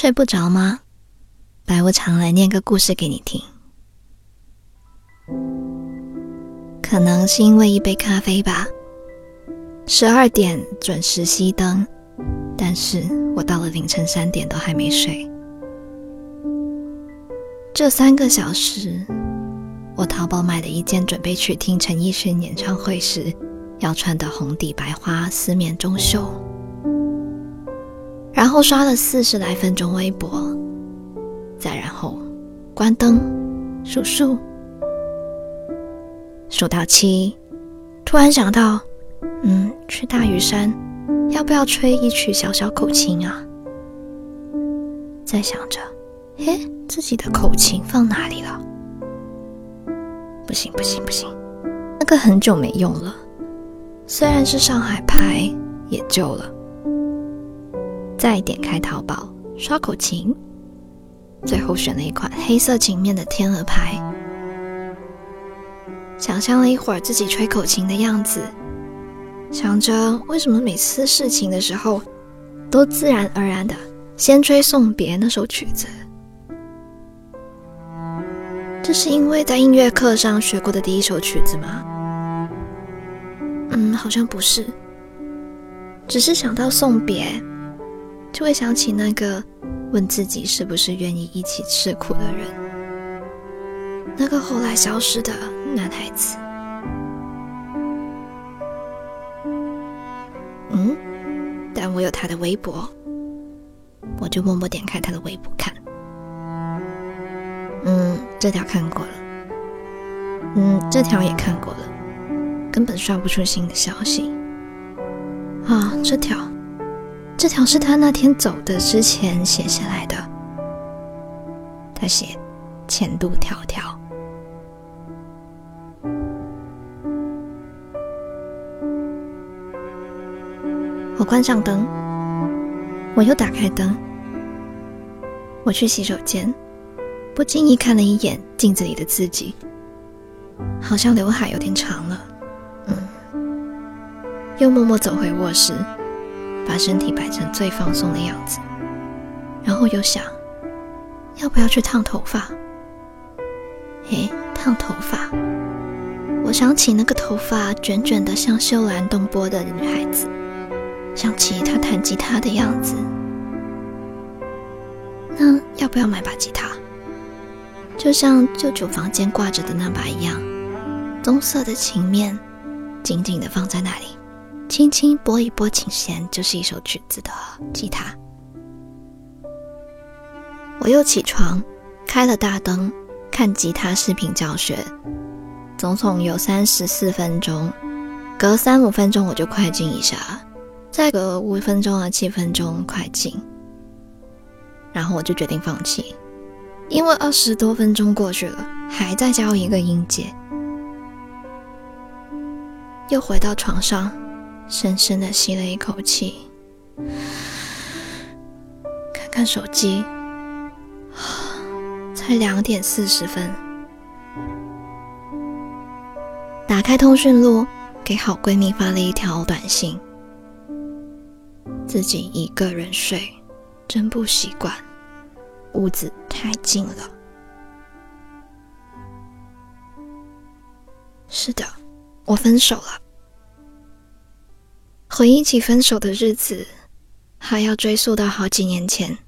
睡不着吗？白无常来念个故事给你听。可能是因为一杯咖啡吧。十二点准时熄灯，但是我到了凌晨三点都还没睡。这三个小时，我淘宝买了一件准备去听陈奕迅演唱会时要穿的红底白花丝面中袖，然后刷了四十来分钟微博，再然后关灯数数，数到七，突然想到，嗯，去大屿山要不要吹一曲小小口琴啊？在想着，嘿。自己的口琴放哪里了？不行不行不行，那个很久没用了。虽然是上海牌，也旧了。再点开淘宝刷口琴，最后选了一款黑色琴面的天鹅牌。想象了一会儿自己吹口琴的样子，想着为什么每次试琴的时候，都自然而然的先吹《送别》那首曲子。这是因为在音乐课上学过的第一首曲子吗？嗯，好像不是。只是想到送别，就会想起那个问自己是不是愿意一起吃苦的人，那个后来消失的男孩子。嗯，但我有他的微博，我就默默点开他的微博看。嗯，这条看过了。嗯，这条也看过了，根本刷不出新的消息。啊，这条，这条是他那天走的之前写下来的。他写：“前度迢迢。”我关上灯，我又打开灯，我去洗手间。不经意看了一眼镜子里的自己，好像刘海有点长了。嗯，又默默走回卧室，把身体摆成最放松的样子，然后又想，要不要去烫头发？嘿，烫头发！我想起那个头发卷卷的像秀兰东波的女孩子，想起她弹吉他的样子。那要不要买把吉他？就像舅舅房间挂着的那把一样，棕色的琴面，紧紧地放在那里，轻轻拨一拨琴弦，就是一首曲子的吉他。我又起床，开了大灯，看吉他视频教学，总共有三十四分钟，隔三五分钟我就快进一下，再隔五分钟啊七分钟快进，然后我就决定放弃。因为二十多分钟过去了，还在教一个音节，又回到床上，深深的吸了一口气，看看手机，才两点四十分，打开通讯录，给好闺蜜发了一条短信：自己一个人睡，真不习惯。屋子太静了。是的，我分手了。回忆起分手的日子，还要追溯到好几年前。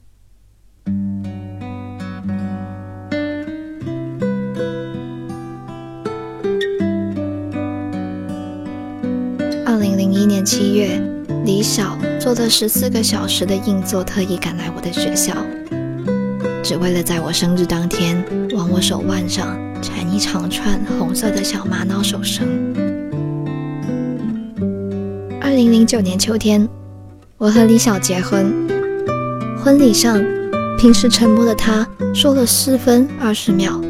二零零一年七月，李晓坐了十四个小时的硬座，特意赶来我的学校。只为了在我生日当天往我手腕上缠一长串红色的小玛瑙手绳。二零零九年秋天，我和李晓结婚。婚礼上，平时沉默的他说了四分二十秒。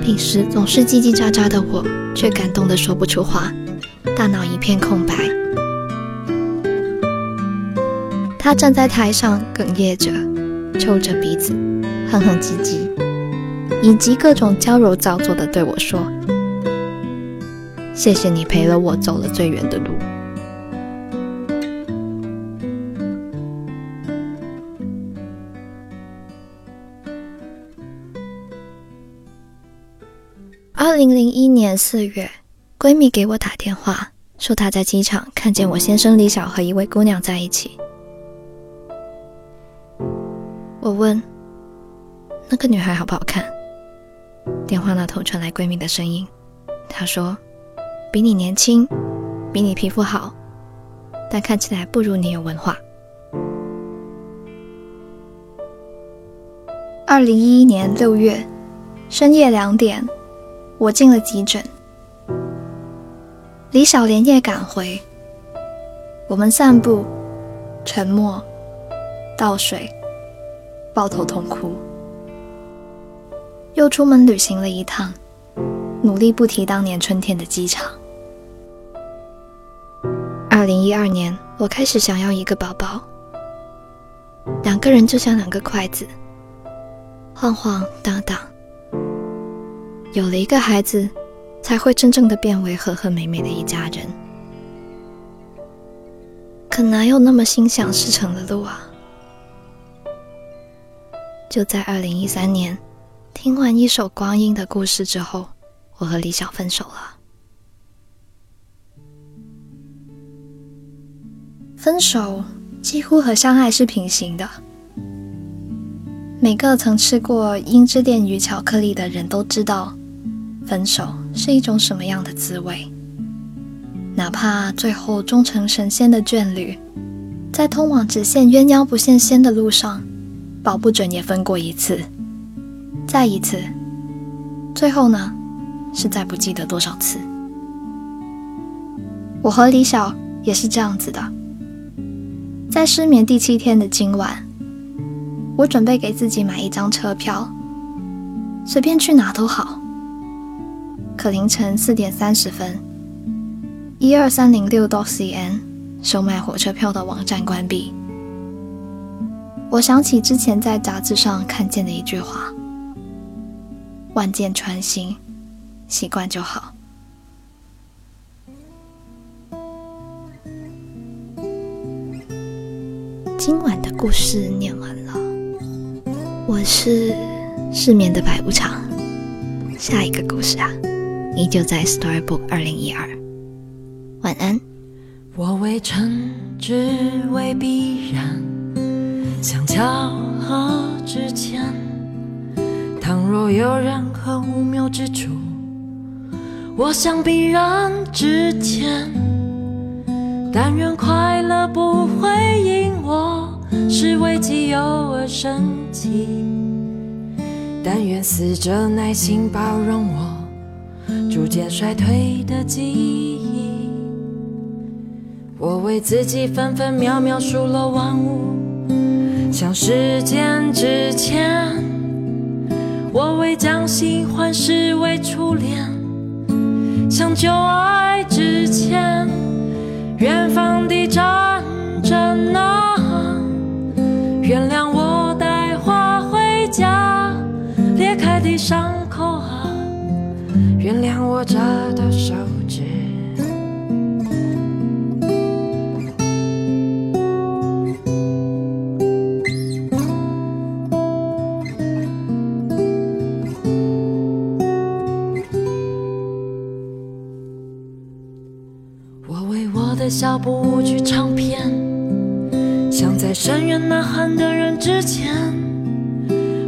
平时总是叽叽喳喳的我，却感动的说不出话，大脑一片空白。他站在台上哽咽着。抽着鼻子，哼哼唧唧，以及各种娇柔造作的对我说：“谢谢你陪了我走了最远的路。二零零一年四月闺蜜给我打电话说她在机场看见我先生李晓和一位姑娘在一起。我问那个女孩好不好看？电话那头传来闺蜜的声音她说比你年轻，比你皮肤好，但看起来不如你有文化。”二零一一年六月深夜两点。我进了急诊，李晓连夜赶回。我们散步，沉默，倒水，抱头痛哭。又出门旅行了一趟，努力不提当年春天的机场。二零一二年，我开始想要一个宝宝，两个人就像两个筷子，晃晃荡荡。有了一个孩子，才会真正的变为和和美美的一家人。可哪有那么心想事成的路啊？就在二零一三年，听完一首光阴的故事之后，我和李晓分手了。分手几乎和相爱是平行的。每个曾吃过樱之恋与巧克力的人都知道。分手是一种什么样的滋味？哪怕最后终成神仙的眷侣，在通往只羡鸳鸯不羡仙的路上，保不准也分过一次，再一次，最后呢，是再不记得多少次。我和李晓也是这样子的，在失眠第七天的今晚，我准备给自己买一张车票，随便去哪都好。可凌晨四点三十分，一二三零六 .cn 售卖火车票的网站关闭。我想起之前在杂志上看见的一句话：“万箭穿心，习惯就好。”今晚的故事念完了，我是失眠的白无常。下一个故事啊！依旧在 Storybook 二零一二，晚安。我未成，只为必然，像巧合之前。倘若有任何无谬之处，我想必然之前。但愿快乐不会因我是为己有而生气，但愿死者耐心包容我。逐渐衰退的记忆，我为自己分分秒秒数落万物，像时间之前。我为将新欢视为初恋，像旧爱之前。远方的战争啊，原谅我带花回家，裂开的伤口啊。原谅我这的手小步舞曲唱片，想在深渊呐喊的人之前。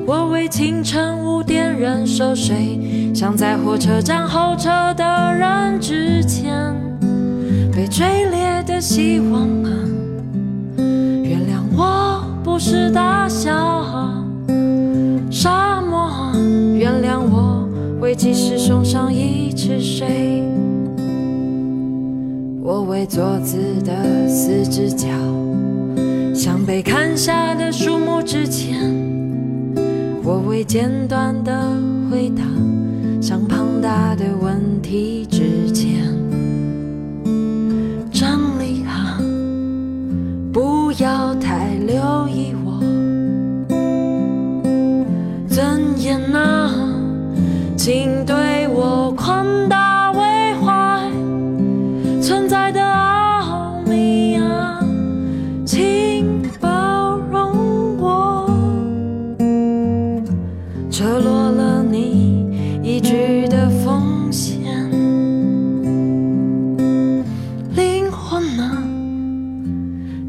我为清晨五点人熟睡，想在火车站候车的人之前。被吹裂的希望啊，原谅我不是大小沙漠，原谅我为及时送上一池水。我为坐姿的四只脚，像被砍下的树木之前。我为简短的回答，像庞大的问题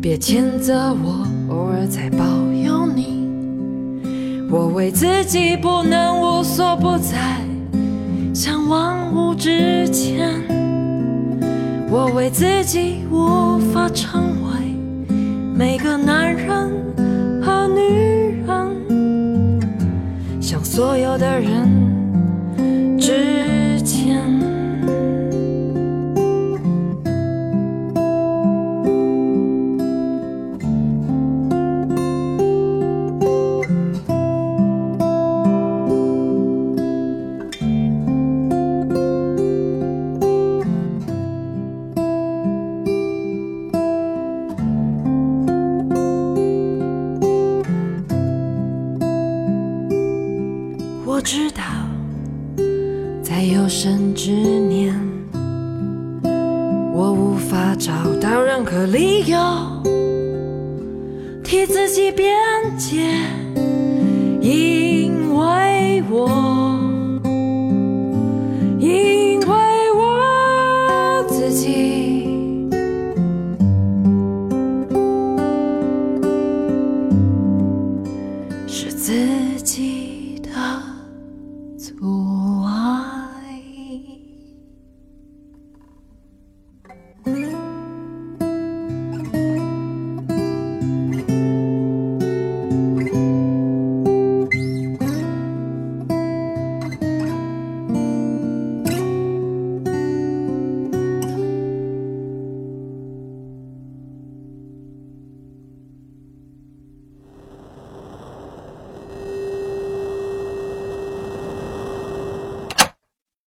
别谴责我偶尔在保佑你。我为自己不能无所不在，像万物之前。我为自己无法成为每个男人和女人，像所有的人知道，在有生之年，我无法找到任何理由替自己辩解，